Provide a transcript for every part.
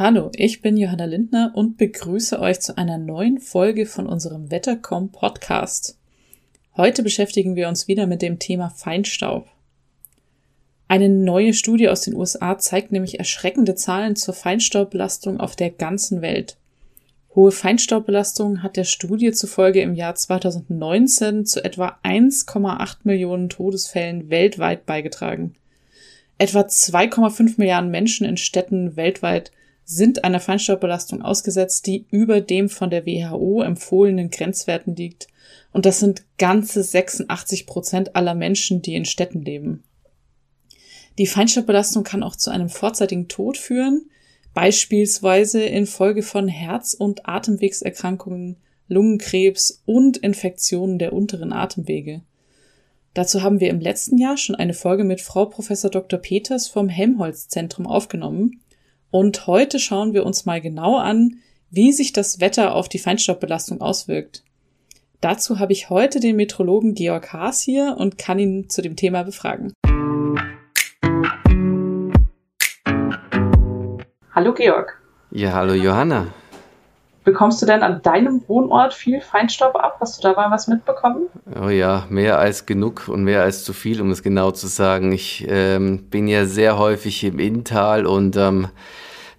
Hallo, ich bin Johanna Lindner und begrüße euch zu einer neuen Folge von unserem Wettercom Podcast. Heute beschäftigen wir uns wieder mit dem Thema Feinstaub. Eine neue Studie aus den USA zeigt nämlich erschreckende Zahlen zur Feinstaubbelastung auf der ganzen Welt. Hohe Feinstaubbelastung hat der Studie zufolge im Jahr 2019 zu etwa 1,8 Millionen Todesfällen weltweit beigetragen. Etwa 2,5 Milliarden Menschen in Städten weltweit sind einer Feinstaubbelastung ausgesetzt, die über dem von der WHO empfohlenen Grenzwerten liegt. Und das sind ganze 86 Prozent aller Menschen, die in Städten leben. Die Feinstaubbelastung kann auch zu einem vorzeitigen Tod führen, beispielsweise infolge von Herz- und Atemwegserkrankungen, Lungenkrebs und Infektionen der unteren Atemwege. Dazu haben wir im letzten Jahr schon eine Folge mit Frau Prof. Dr. Peters vom Helmholtz Zentrum aufgenommen und heute schauen wir uns mal genau an, wie sich das Wetter auf die Feinstaubbelastung auswirkt. Dazu habe ich heute den Metrologen Georg Haas hier und kann ihn zu dem Thema befragen. Hallo Georg. Ja, hallo Johanna. Bekommst du denn an deinem Wohnort viel Feinstaub ab? Hast du da mal was mitbekommen? Oh ja, mehr als genug und mehr als zu viel, um es genau zu sagen. Ich ähm, bin ja sehr häufig im Inntal und ähm,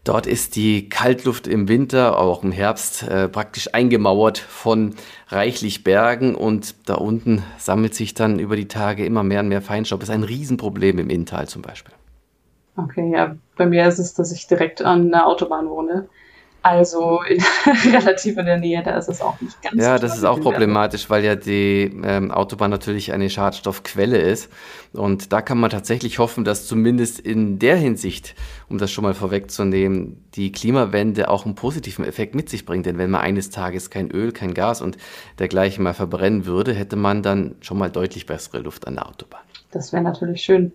dort ist die Kaltluft im Winter, auch im Herbst, äh, praktisch eingemauert von reichlich Bergen und da unten sammelt sich dann über die Tage immer mehr und mehr Feinstaub. Das ist ein Riesenproblem im Inntal zum Beispiel. Okay, ja, bei mir ist es, dass ich direkt an der Autobahn wohne. Also in, relativ in der Nähe, da ist es auch nicht ganz. Ja, das ist auch problematisch, weil ja die ähm, Autobahn natürlich eine Schadstoffquelle ist. Und da kann man tatsächlich hoffen, dass zumindest in der Hinsicht, um das schon mal vorwegzunehmen, die Klimawende auch einen positiven Effekt mit sich bringt. Denn wenn man eines Tages kein Öl, kein Gas und dergleichen mal verbrennen würde, hätte man dann schon mal deutlich bessere Luft an der Autobahn. Das wäre natürlich schön.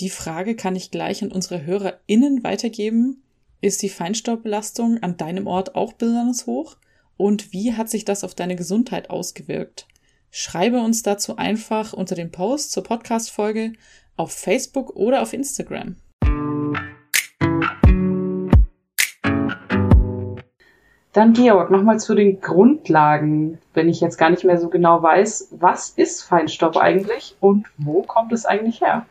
Die Frage kann ich gleich an unsere HörerInnen weitergeben. Ist die Feinstaubbelastung an deinem Ort auch besonders hoch? Und wie hat sich das auf deine Gesundheit ausgewirkt? Schreibe uns dazu einfach unter dem Post zur Podcast-Folge auf Facebook oder auf Instagram. Dann Georg, nochmal zu den Grundlagen, wenn ich jetzt gar nicht mehr so genau weiß, was ist Feinstaub eigentlich und wo kommt es eigentlich her?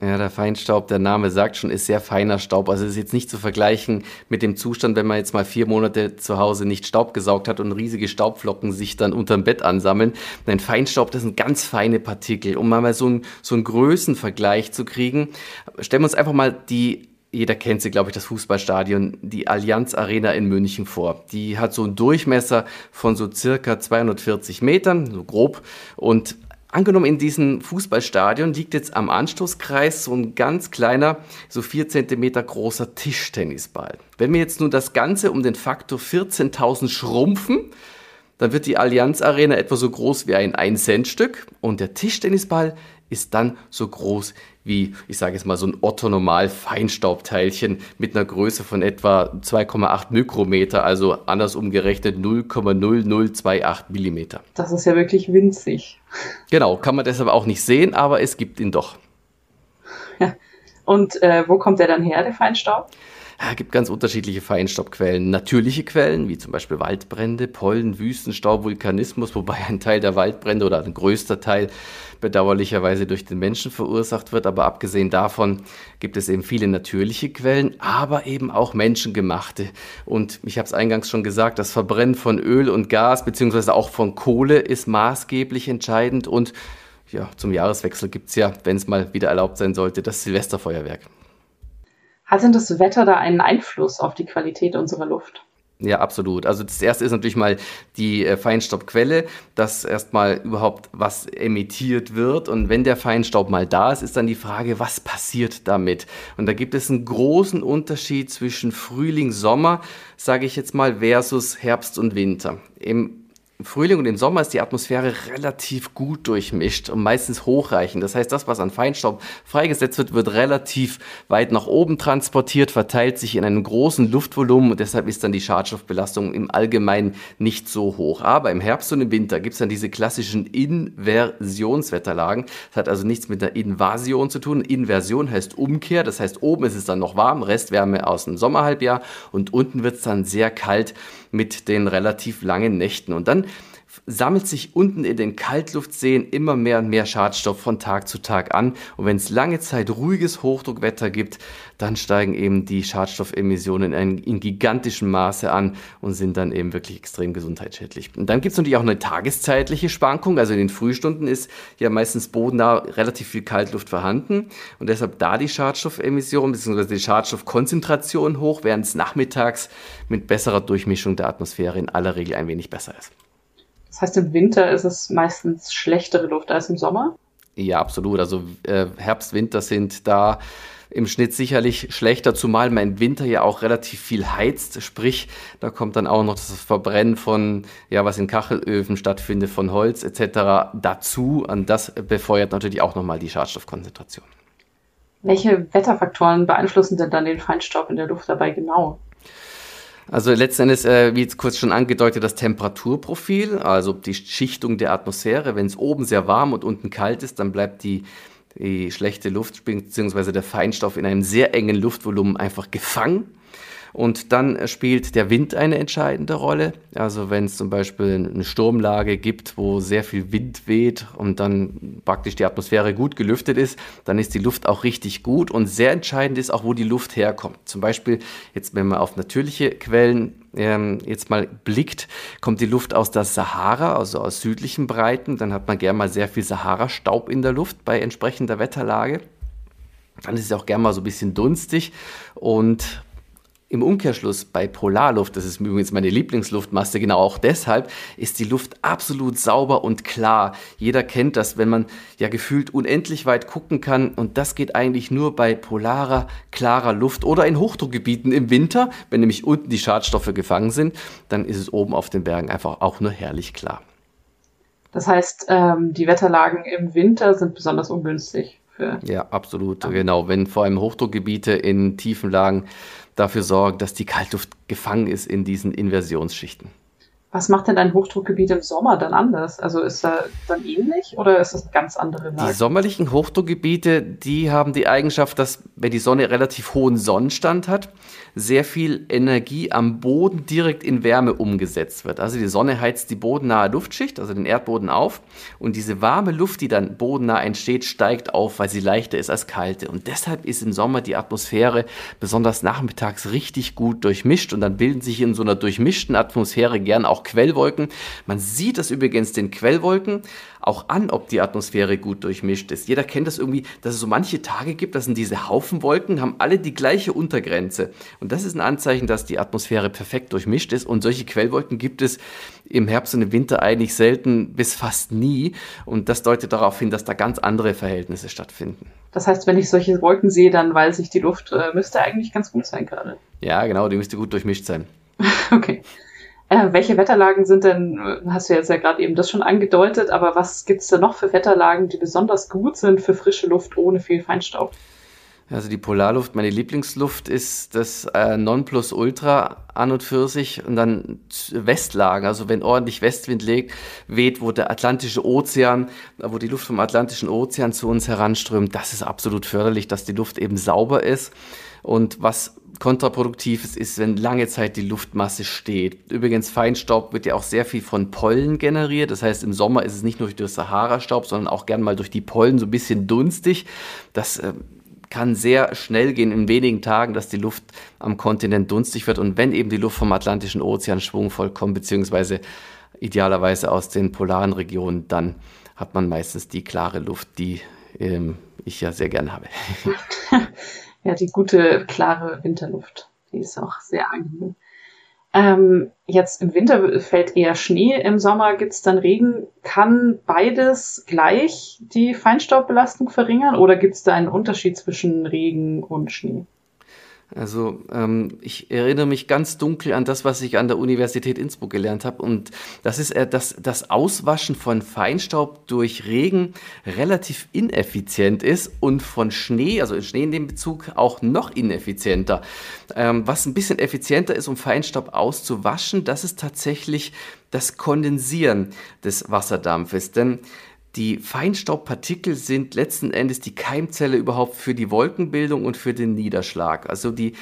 Ja, der Feinstaub, der Name sagt schon, ist sehr feiner Staub. Also es ist jetzt nicht zu vergleichen mit dem Zustand, wenn man jetzt mal vier Monate zu Hause nicht Staub gesaugt hat und riesige Staubflocken sich dann unterm Bett ansammeln. Nein, Feinstaub, das sind ganz feine Partikel. Um mal so einen, so einen Größenvergleich zu kriegen, stellen wir uns einfach mal die jeder kennt sie, glaube ich, das Fußballstadion, die Allianz Arena in München vor. Die hat so einen Durchmesser von so circa 240 Metern, so grob, und Angenommen, in diesem Fußballstadion liegt jetzt am Anstoßkreis so ein ganz kleiner, so vier Zentimeter großer Tischtennisball. Wenn wir jetzt nun das Ganze um den Faktor 14.000 schrumpfen, dann wird die Allianz Arena etwa so groß wie ein 1-Cent-Stück und der Tischtennisball ist dann so groß wie, ich sage jetzt mal, so ein Otto-Normal-Feinstaubteilchen mit einer Größe von etwa 2,8 Mikrometer, also anders umgerechnet 0,0028 Millimeter. Das ist ja wirklich winzig. Genau, kann man deshalb auch nicht sehen, aber es gibt ihn doch. Ja. Und äh, wo kommt der dann her, der Feinstaub? Es gibt ganz unterschiedliche Feinstaubquellen. Natürliche Quellen, wie zum Beispiel Waldbrände, Pollen, Wüstenstaub, Vulkanismus, wobei ein Teil der Waldbrände oder ein größter Teil bedauerlicherweise durch den Menschen verursacht wird. Aber abgesehen davon gibt es eben viele natürliche Quellen, aber eben auch menschengemachte. Und ich habe es eingangs schon gesagt, das Verbrennen von Öl und Gas beziehungsweise auch von Kohle ist maßgeblich entscheidend. Und ja, zum Jahreswechsel gibt es ja, wenn es mal wieder erlaubt sein sollte, das Silvesterfeuerwerk. Hat denn das Wetter da einen Einfluss auf die Qualität unserer Luft? Ja, absolut. Also das erste ist natürlich mal die äh, Feinstaubquelle, dass erstmal überhaupt was emittiert wird. Und wenn der Feinstaub mal da ist, ist dann die Frage, was passiert damit? Und da gibt es einen großen Unterschied zwischen Frühling, Sommer, sage ich jetzt mal, versus Herbst und Winter. Im Frühling und im Sommer ist die Atmosphäre relativ gut durchmischt und meistens hochreichend. Das heißt, das, was an Feinstaub freigesetzt wird, wird relativ weit nach oben transportiert, verteilt sich in einem großen Luftvolumen und deshalb ist dann die Schadstoffbelastung im Allgemeinen nicht so hoch. Aber im Herbst und im Winter gibt es dann diese klassischen Inversionswetterlagen. Das hat also nichts mit einer Invasion zu tun. Inversion heißt Umkehr. Das heißt, oben ist es dann noch warm, Restwärme aus dem Sommerhalbjahr und unten wird es dann sehr kalt mit den relativ langen Nächten. Und dann sammelt sich unten in den Kaltluftseen immer mehr und mehr Schadstoff von Tag zu Tag an. Und wenn es lange Zeit ruhiges Hochdruckwetter gibt, dann steigen eben die Schadstoffemissionen in, in gigantischem Maße an und sind dann eben wirklich extrem gesundheitsschädlich. Und dann gibt es natürlich auch eine tageszeitliche Schwankung. Also in den Frühstunden ist ja meistens bodennah relativ viel Kaltluft vorhanden und deshalb da die Schadstoffemission bzw. die Schadstoffkonzentration hoch, während es nachmittags mit besserer Durchmischung der Atmosphäre in aller Regel ein wenig besser ist. Das heißt, im Winter ist es meistens schlechtere Luft als im Sommer? Ja, absolut. Also äh, Herbst, Winter sind da im Schnitt sicherlich schlechter, zumal man im Winter ja auch relativ viel heizt. Sprich, da kommt dann auch noch das Verbrennen von, ja, was in Kachelöfen stattfindet, von Holz etc. dazu. Und das befeuert natürlich auch nochmal die Schadstoffkonzentration. Welche Wetterfaktoren beeinflussen denn dann den Feinstaub in der Luft dabei genau? Also letzten Endes, äh, wie jetzt kurz schon angedeutet, das Temperaturprofil, also die Schichtung der Atmosphäre. Wenn es oben sehr warm und unten kalt ist, dann bleibt die, die schlechte Luft bzw. der Feinstaub in einem sehr engen Luftvolumen einfach gefangen. Und dann spielt der Wind eine entscheidende Rolle. Also wenn es zum Beispiel eine Sturmlage gibt, wo sehr viel Wind weht und dann praktisch die Atmosphäre gut gelüftet ist, dann ist die Luft auch richtig gut. Und sehr entscheidend ist auch, wo die Luft herkommt. Zum Beispiel jetzt, wenn man auf natürliche Quellen ähm, jetzt mal blickt, kommt die Luft aus der Sahara, also aus südlichen Breiten. Dann hat man gerne mal sehr viel Sahara-Staub in der Luft bei entsprechender Wetterlage. Dann ist es auch gerne mal so ein bisschen dunstig und im Umkehrschluss bei Polarluft, das ist übrigens meine Lieblingsluftmasse, genau auch deshalb, ist die Luft absolut sauber und klar. Jeder kennt das, wenn man ja gefühlt unendlich weit gucken kann und das geht eigentlich nur bei polarer, klarer Luft oder in Hochdruckgebieten im Winter, wenn nämlich unten die Schadstoffe gefangen sind, dann ist es oben auf den Bergen einfach auch nur herrlich klar. Das heißt, ähm, die Wetterlagen im Winter sind besonders ungünstig. Für ja, absolut, ja. genau. Wenn vor allem Hochdruckgebiete in tiefen Lagen dafür sorgen, dass die Kaltluft gefangen ist in diesen Inversionsschichten. Was macht denn ein Hochdruckgebiet im Sommer dann anders? Also ist er dann ähnlich oder ist das eine ganz andere Lage? Die sommerlichen Hochdruckgebiete, die haben die Eigenschaft, dass wenn die Sonne relativ hohen Sonnenstand hat, sehr viel Energie am Boden direkt in Wärme umgesetzt wird. Also die Sonne heizt die bodennahe Luftschicht, also den Erdboden auf und diese warme Luft, die dann bodennah entsteht, steigt auf, weil sie leichter ist als kalte. Und deshalb ist im Sommer die Atmosphäre besonders nachmittags richtig gut durchmischt und dann bilden sich in so einer durchmischten Atmosphäre gern auch Quellwolken. Man sieht das übrigens den Quellwolken auch an, ob die Atmosphäre gut durchmischt ist. Jeder kennt das irgendwie, dass es so manche Tage gibt, das sind diese Haufenwolken, haben alle die gleiche Untergrenze. Und das ist ein Anzeichen, dass die Atmosphäre perfekt durchmischt ist. Und solche Quellwolken gibt es im Herbst und im Winter eigentlich selten bis fast nie. Und das deutet darauf hin, dass da ganz andere Verhältnisse stattfinden. Das heißt, wenn ich solche Wolken sehe, dann weiß ich, die Luft äh, müsste eigentlich ganz gut sein gerade. Ja, genau, die müsste gut durchmischt sein. okay. Äh, welche Wetterlagen sind denn, hast du jetzt ja gerade eben das schon angedeutet, aber was gibt es da noch für Wetterlagen, die besonders gut sind für frische Luft ohne viel Feinstaub? Also die Polarluft, meine Lieblingsluft ist das äh, Nonplusultra an und für sich und dann Westlagen, also wenn ordentlich Westwind legt, weht, wo der Atlantische Ozean, wo die Luft vom Atlantischen Ozean zu uns heranströmt, das ist absolut förderlich, dass die Luft eben sauber ist. Und was Kontraproduktives ist, wenn lange Zeit die Luftmasse steht. Übrigens, Feinstaub wird ja auch sehr viel von Pollen generiert. Das heißt, im Sommer ist es nicht nur durch Sahara-Staub, sondern auch gern mal durch die Pollen so ein bisschen dunstig. Das äh, kann sehr schnell gehen in wenigen Tagen, dass die Luft am Kontinent dunstig wird. Und wenn eben die Luft vom Atlantischen Ozean schwungvoll kommt, beziehungsweise idealerweise aus den polaren Regionen, dann hat man meistens die klare Luft, die ähm, ich ja sehr gern habe. ja, die gute, klare Winterluft. Die ist auch sehr angenehm. Ähm, jetzt im Winter fällt eher Schnee, im Sommer gibt's dann Regen. Kann beides gleich die Feinstaubbelastung verringern oder gibt's da einen Unterschied zwischen Regen und Schnee? Also ähm, ich erinnere mich ganz dunkel an das, was ich an der Universität Innsbruck gelernt habe. Und das ist, äh, dass das Auswaschen von Feinstaub durch Regen relativ ineffizient ist und von Schnee, also Schnee in dem Bezug, auch noch ineffizienter. Ähm, was ein bisschen effizienter ist, um Feinstaub auszuwaschen, das ist tatsächlich das Kondensieren des Wasserdampfes. Denn die Feinstaubpartikel sind letzten Endes die Keimzelle überhaupt für die Wolkenbildung und für den Niederschlag. Also die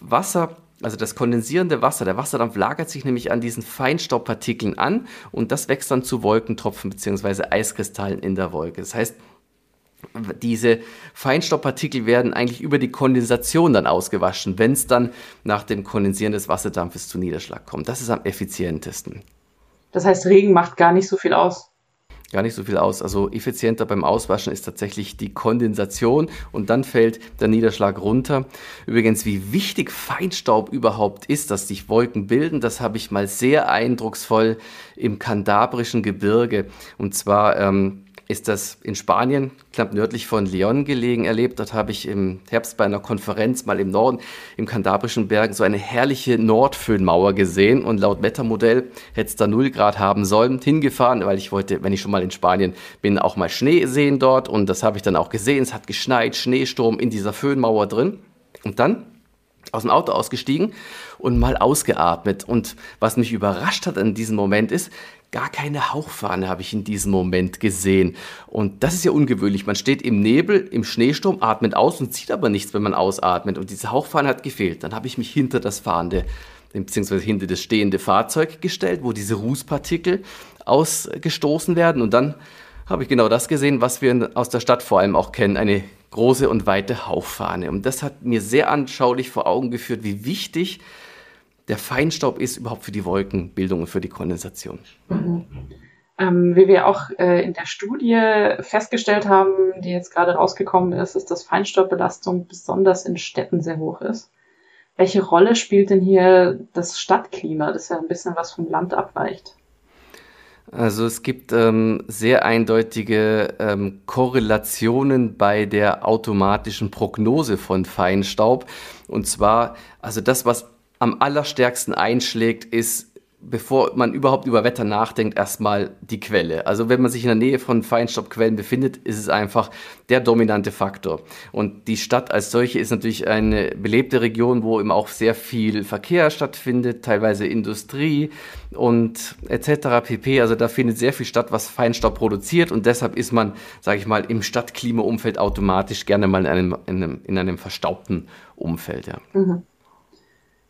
Wasser, also das kondensierende Wasser, der Wasserdampf lagert sich nämlich an diesen Feinstaubpartikeln an und das wächst dann zu Wolkentropfen bzw. Eiskristallen in der Wolke. Das heißt, diese Feinstaubpartikel werden eigentlich über die Kondensation dann ausgewaschen, wenn es dann nach dem Kondensieren des Wasserdampfes zu Niederschlag kommt. Das ist am effizientesten. Das heißt, Regen macht gar nicht so viel aus gar nicht so viel aus. Also effizienter beim Auswaschen ist tatsächlich die Kondensation und dann fällt der Niederschlag runter. Übrigens, wie wichtig Feinstaub überhaupt ist, dass sich Wolken bilden, das habe ich mal sehr eindrucksvoll im kandabrischen Gebirge. Und zwar ähm, ist das in Spanien, knapp nördlich von Leon gelegen, erlebt. Dort habe ich im Herbst bei einer Konferenz mal im Norden, im Kandabrischen Bergen, so eine herrliche Nordföhnmauer gesehen. Und laut Wettermodell hätte es da 0 Grad haben sollen. Hingefahren, weil ich wollte, wenn ich schon mal in Spanien bin, auch mal Schnee sehen dort. Und das habe ich dann auch gesehen. Es hat geschneit, Schneesturm in dieser Föhnmauer drin. Und dann aus dem Auto ausgestiegen und mal ausgeatmet. Und was mich überrascht hat in diesem Moment ist, gar keine Hauchfahne habe ich in diesem Moment gesehen. Und das ist ja ungewöhnlich. Man steht im Nebel, im Schneesturm, atmet aus und sieht aber nichts, wenn man ausatmet. Und diese Hauchfahne hat gefehlt. Dann habe ich mich hinter das fahrende, beziehungsweise hinter das stehende Fahrzeug gestellt, wo diese Rußpartikel ausgestoßen werden. Und dann habe ich genau das gesehen, was wir aus der Stadt vor allem auch kennen, eine große und weite Hauchfahne. Und das hat mir sehr anschaulich vor Augen geführt, wie wichtig der Feinstaub ist überhaupt für die Wolkenbildung und für die Kondensation. Mhm. Ähm, wie wir auch äh, in der Studie festgestellt haben, die jetzt gerade rausgekommen ist, ist, dass Feinstaubbelastung besonders in Städten sehr hoch ist. Welche Rolle spielt denn hier das Stadtklima, das ja ein bisschen was vom Land abweicht? Also es gibt ähm, sehr eindeutige ähm, Korrelationen bei der automatischen Prognose von Feinstaub. Und zwar, also das, was am allerstärksten einschlägt, ist, bevor man überhaupt über Wetter nachdenkt, erstmal die Quelle. Also wenn man sich in der Nähe von Feinstaubquellen befindet, ist es einfach der dominante Faktor. Und die Stadt als solche ist natürlich eine belebte Region, wo eben auch sehr viel Verkehr stattfindet, teilweise Industrie und etc. pp. Also da findet sehr viel statt, was Feinstaub produziert und deshalb ist man, sage ich mal, im Stadtklimaumfeld automatisch gerne mal in einem, in einem, in einem verstaubten Umfeld. Ja. Mhm.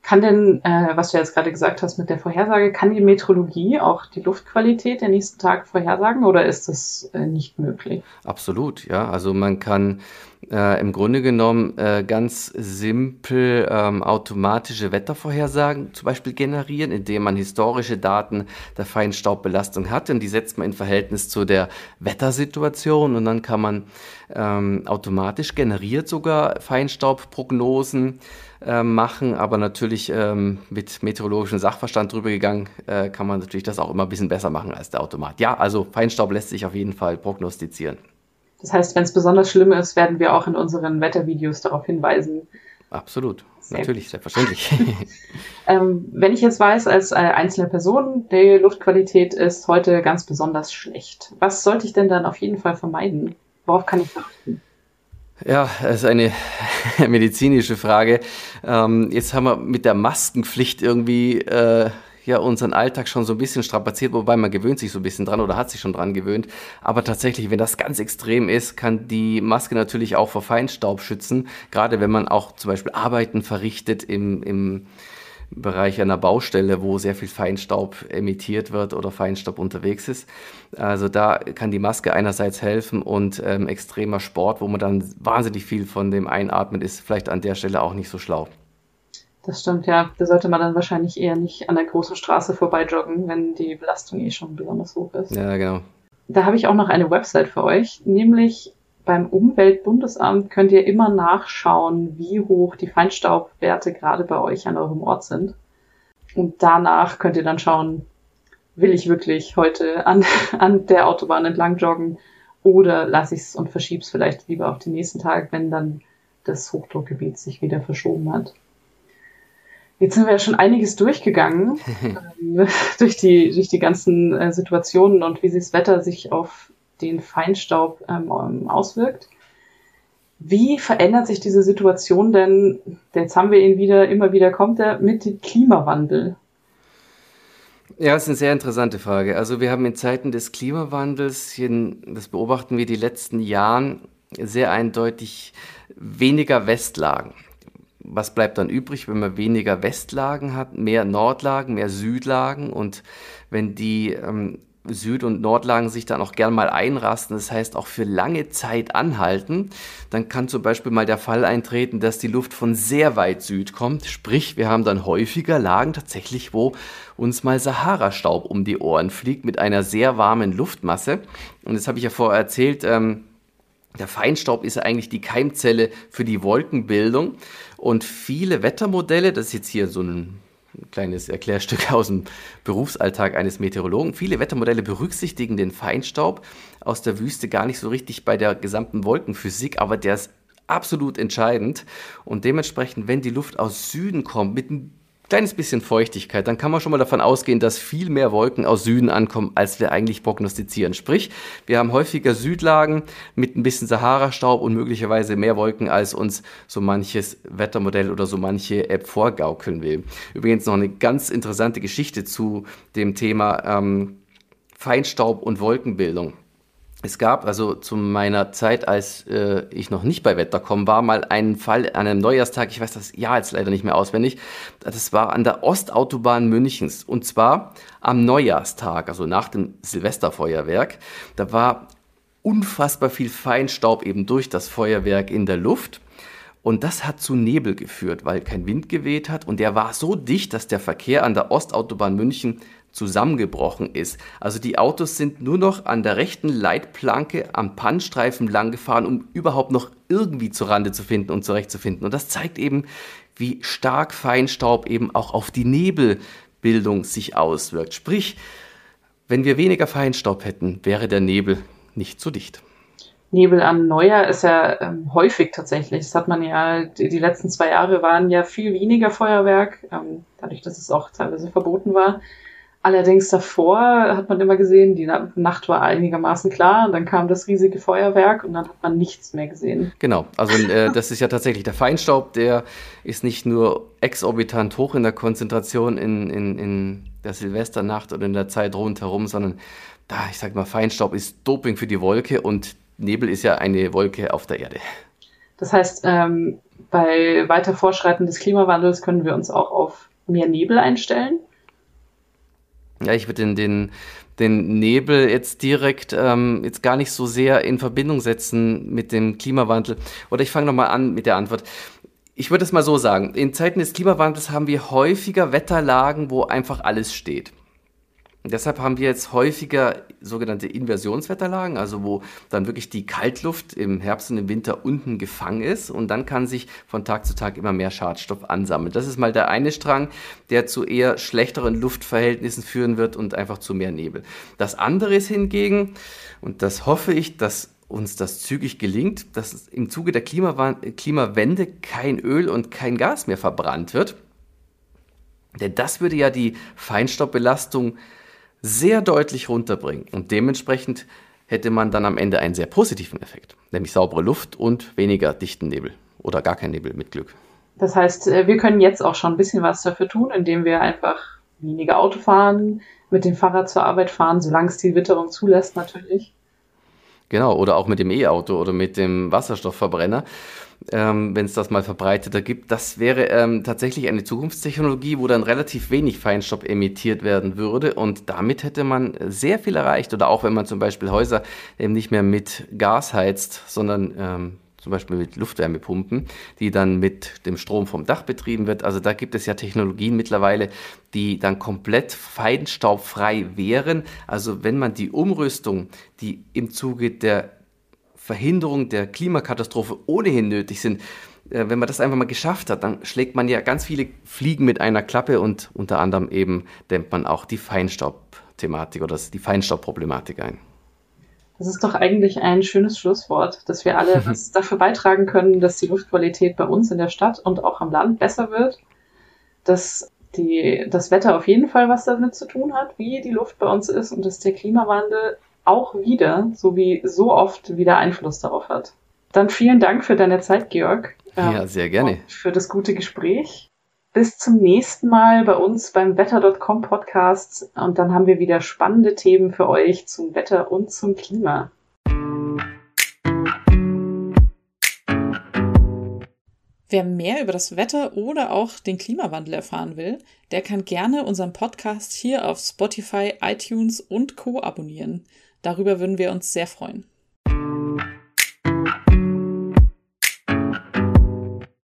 Kann denn, äh, was du jetzt gerade gesagt hast mit der Vorhersage, kann die Meteorologie auch die Luftqualität der nächsten Tage vorhersagen oder ist das äh, nicht möglich? Absolut, ja. Also man kann äh, im Grunde genommen äh, ganz simpel ähm, automatische Wettervorhersagen zum Beispiel generieren, indem man historische Daten der Feinstaubbelastung hat und die setzt man in Verhältnis zu der Wettersituation und dann kann man ähm, automatisch generiert sogar Feinstaubprognosen äh, machen, aber natürlich ähm, mit meteorologischem Sachverstand drüber gegangen, äh, kann man natürlich das auch immer ein bisschen besser machen als der Automat. Ja, also Feinstaub lässt sich auf jeden Fall prognostizieren. Das heißt, wenn es besonders schlimm ist, werden wir auch in unseren Wettervideos darauf hinweisen. Absolut, Sehr natürlich, selbstverständlich. ähm, wenn ich jetzt weiß, als äh, einzelne Person, die Luftqualität ist heute ganz besonders schlecht, was sollte ich denn dann auf jeden Fall vermeiden? Worauf kann ich achten? Ja, das ist eine medizinische Frage. Ähm, jetzt haben wir mit der Maskenpflicht irgendwie äh, ja unseren Alltag schon so ein bisschen strapaziert, wobei man gewöhnt sich so ein bisschen dran oder hat sich schon dran gewöhnt. Aber tatsächlich, wenn das ganz extrem ist, kann die Maske natürlich auch vor Feinstaub schützen. Gerade wenn man auch zum Beispiel Arbeiten verrichtet im, im Bereich einer Baustelle, wo sehr viel Feinstaub emittiert wird oder Feinstaub unterwegs ist. Also da kann die Maske einerseits helfen und ähm, extremer Sport, wo man dann wahnsinnig viel von dem einatmet, ist vielleicht an der Stelle auch nicht so schlau. Das stimmt, ja. Da sollte man dann wahrscheinlich eher nicht an der großen Straße vorbei joggen, wenn die Belastung eh schon besonders hoch ist. Ja, genau. Da habe ich auch noch eine Website für euch, nämlich beim Umweltbundesamt könnt ihr immer nachschauen, wie hoch die Feinstaubwerte gerade bei euch an eurem Ort sind. Und danach könnt ihr dann schauen, will ich wirklich heute an, an der Autobahn entlang joggen oder lasse ich es und verschiebe es vielleicht lieber auf den nächsten Tag, wenn dann des Hochdruckgebiets sich wieder verschoben hat. Jetzt sind wir ja schon einiges durchgegangen ähm, durch, die, durch die ganzen äh, Situationen und wie sich das Wetter sich auf den Feinstaub ähm, auswirkt. Wie verändert sich diese Situation denn, jetzt haben wir ihn wieder, immer wieder kommt er, mit dem Klimawandel? Ja, das ist eine sehr interessante Frage. Also wir haben in Zeiten des Klimawandels, das beobachten wir die letzten Jahren, sehr eindeutig weniger Westlagen. Was bleibt dann übrig, wenn man weniger Westlagen hat, mehr Nordlagen, mehr Südlagen und wenn die ähm, Süd- und Nordlagen sich dann auch gern mal einrasten, das heißt auch für lange Zeit anhalten, dann kann zum Beispiel mal der Fall eintreten, dass die Luft von sehr weit Süd kommt. Sprich, wir haben dann häufiger Lagen tatsächlich, wo uns mal Sahara-Staub um die Ohren fliegt mit einer sehr warmen Luftmasse. Und das habe ich ja vorher erzählt, ähm, der Feinstaub ist eigentlich die Keimzelle für die Wolkenbildung. Und viele Wettermodelle, das ist jetzt hier so ein ein kleines Erklärstück aus dem Berufsalltag eines Meteorologen. Viele Wettermodelle berücksichtigen den Feinstaub aus der Wüste gar nicht so richtig bei der gesamten Wolkenphysik, aber der ist absolut entscheidend. Und dementsprechend, wenn die Luft aus Süden kommt, mit ein kleines bisschen Feuchtigkeit, dann kann man schon mal davon ausgehen, dass viel mehr Wolken aus Süden ankommen, als wir eigentlich prognostizieren. Sprich, wir haben häufiger Südlagen mit ein bisschen Sahara-Staub und möglicherweise mehr Wolken, als uns so manches Wettermodell oder so manche App vorgaukeln will. Übrigens noch eine ganz interessante Geschichte zu dem Thema ähm, Feinstaub und Wolkenbildung. Es gab also zu meiner Zeit, als äh, ich noch nicht bei Wettercom war, mal einen Fall an einem Neujahrstag, ich weiß das Jahr jetzt leider nicht mehr auswendig, das war an der Ostautobahn Münchens und zwar am Neujahrstag, also nach dem Silvesterfeuerwerk. Da war unfassbar viel Feinstaub eben durch das Feuerwerk in der Luft. Und das hat zu Nebel geführt, weil kein Wind geweht hat. Und der war so dicht, dass der Verkehr an der Ostautobahn München zusammengebrochen ist. Also die Autos sind nur noch an der rechten Leitplanke am Pannstreifen lang gefahren, um überhaupt noch irgendwie zur Rande zu finden und zurechtzufinden. Und das zeigt eben, wie stark Feinstaub eben auch auf die Nebelbildung sich auswirkt. Sprich, wenn wir weniger Feinstaub hätten, wäre der Nebel nicht so dicht. Nebel an Neujahr ist ja ähm, häufig tatsächlich. Das hat man ja, die, die, letzten zwei Jahre waren ja viel weniger Feuerwerk, ähm, dadurch, dass es auch teilweise verboten war. Allerdings davor hat man immer gesehen, die Nacht war einigermaßen klar, dann kam das riesige Feuerwerk und dann hat man nichts mehr gesehen. Genau, also äh, das ist ja tatsächlich der Feinstaub, der ist nicht nur exorbitant hoch in der Konzentration in, in, in der Silvesternacht oder in der Zeit rundherum, sondern da, ich sag mal, Feinstaub ist Doping für die Wolke und Nebel ist ja eine Wolke auf der Erde. Das heißt, ähm, bei weiter Fortschreiten des Klimawandels können wir uns auch auf mehr Nebel einstellen? Ja, ich würde den, den, den Nebel jetzt direkt ähm, jetzt gar nicht so sehr in Verbindung setzen mit dem Klimawandel. Oder ich fange nochmal an mit der Antwort. Ich würde es mal so sagen, in Zeiten des Klimawandels haben wir häufiger Wetterlagen, wo einfach alles steht. Deshalb haben wir jetzt häufiger sogenannte Inversionswetterlagen, also wo dann wirklich die Kaltluft im Herbst und im Winter unten gefangen ist und dann kann sich von Tag zu Tag immer mehr Schadstoff ansammeln. Das ist mal der eine Strang, der zu eher schlechteren Luftverhältnissen führen wird und einfach zu mehr Nebel. Das andere ist hingegen, und das hoffe ich, dass uns das zügig gelingt, dass im Zuge der Klimawende kein Öl und kein Gas mehr verbrannt wird. Denn das würde ja die Feinstaubbelastung sehr deutlich runterbringen. Und dementsprechend hätte man dann am Ende einen sehr positiven Effekt, nämlich saubere Luft und weniger dichten Nebel oder gar kein Nebel mit Glück. Das heißt, äh, wir können jetzt auch schon ein bisschen was dafür tun, indem wir einfach weniger Auto fahren, mit dem Fahrrad zur Arbeit fahren, solange es die Witterung zulässt natürlich. Genau, oder auch mit dem E-Auto oder mit dem Wasserstoffverbrenner ähm, wenn es das mal verbreiteter gibt. Das wäre ähm, tatsächlich eine Zukunftstechnologie, wo dann relativ wenig Feinstaub emittiert werden würde und damit hätte man sehr viel erreicht. Oder auch wenn man zum Beispiel Häuser eben nicht mehr mit Gas heizt, sondern ähm, zum Beispiel mit Luftwärmepumpen, die dann mit dem Strom vom Dach betrieben wird. Also da gibt es ja Technologien mittlerweile, die dann komplett feinstaubfrei wären. Also wenn man die Umrüstung, die im Zuge der Verhinderung der Klimakatastrophe ohnehin nötig sind, äh, wenn man das einfach mal geschafft hat, dann schlägt man ja ganz viele Fliegen mit einer Klappe und unter anderem eben dämmt man auch die Feinstaubthematik oder die Feinstaubproblematik ein. Das ist doch eigentlich ein schönes Schlusswort, dass wir alle was dafür beitragen können, dass die Luftqualität bei uns in der Stadt und auch am Land besser wird, dass die, das Wetter auf jeden Fall was damit zu tun hat, wie die Luft bei uns ist und dass der Klimawandel auch wieder, so wie so oft, wieder Einfluss darauf hat. Dann vielen Dank für deine Zeit, Georg. Ja, sehr gerne. Für das gute Gespräch. Bis zum nächsten Mal bei uns beim Wetter.com Podcast und dann haben wir wieder spannende Themen für euch zum Wetter und zum Klima. Wer mehr über das Wetter oder auch den Klimawandel erfahren will, der kann gerne unseren Podcast hier auf Spotify, iTunes und Co abonnieren. Darüber würden wir uns sehr freuen.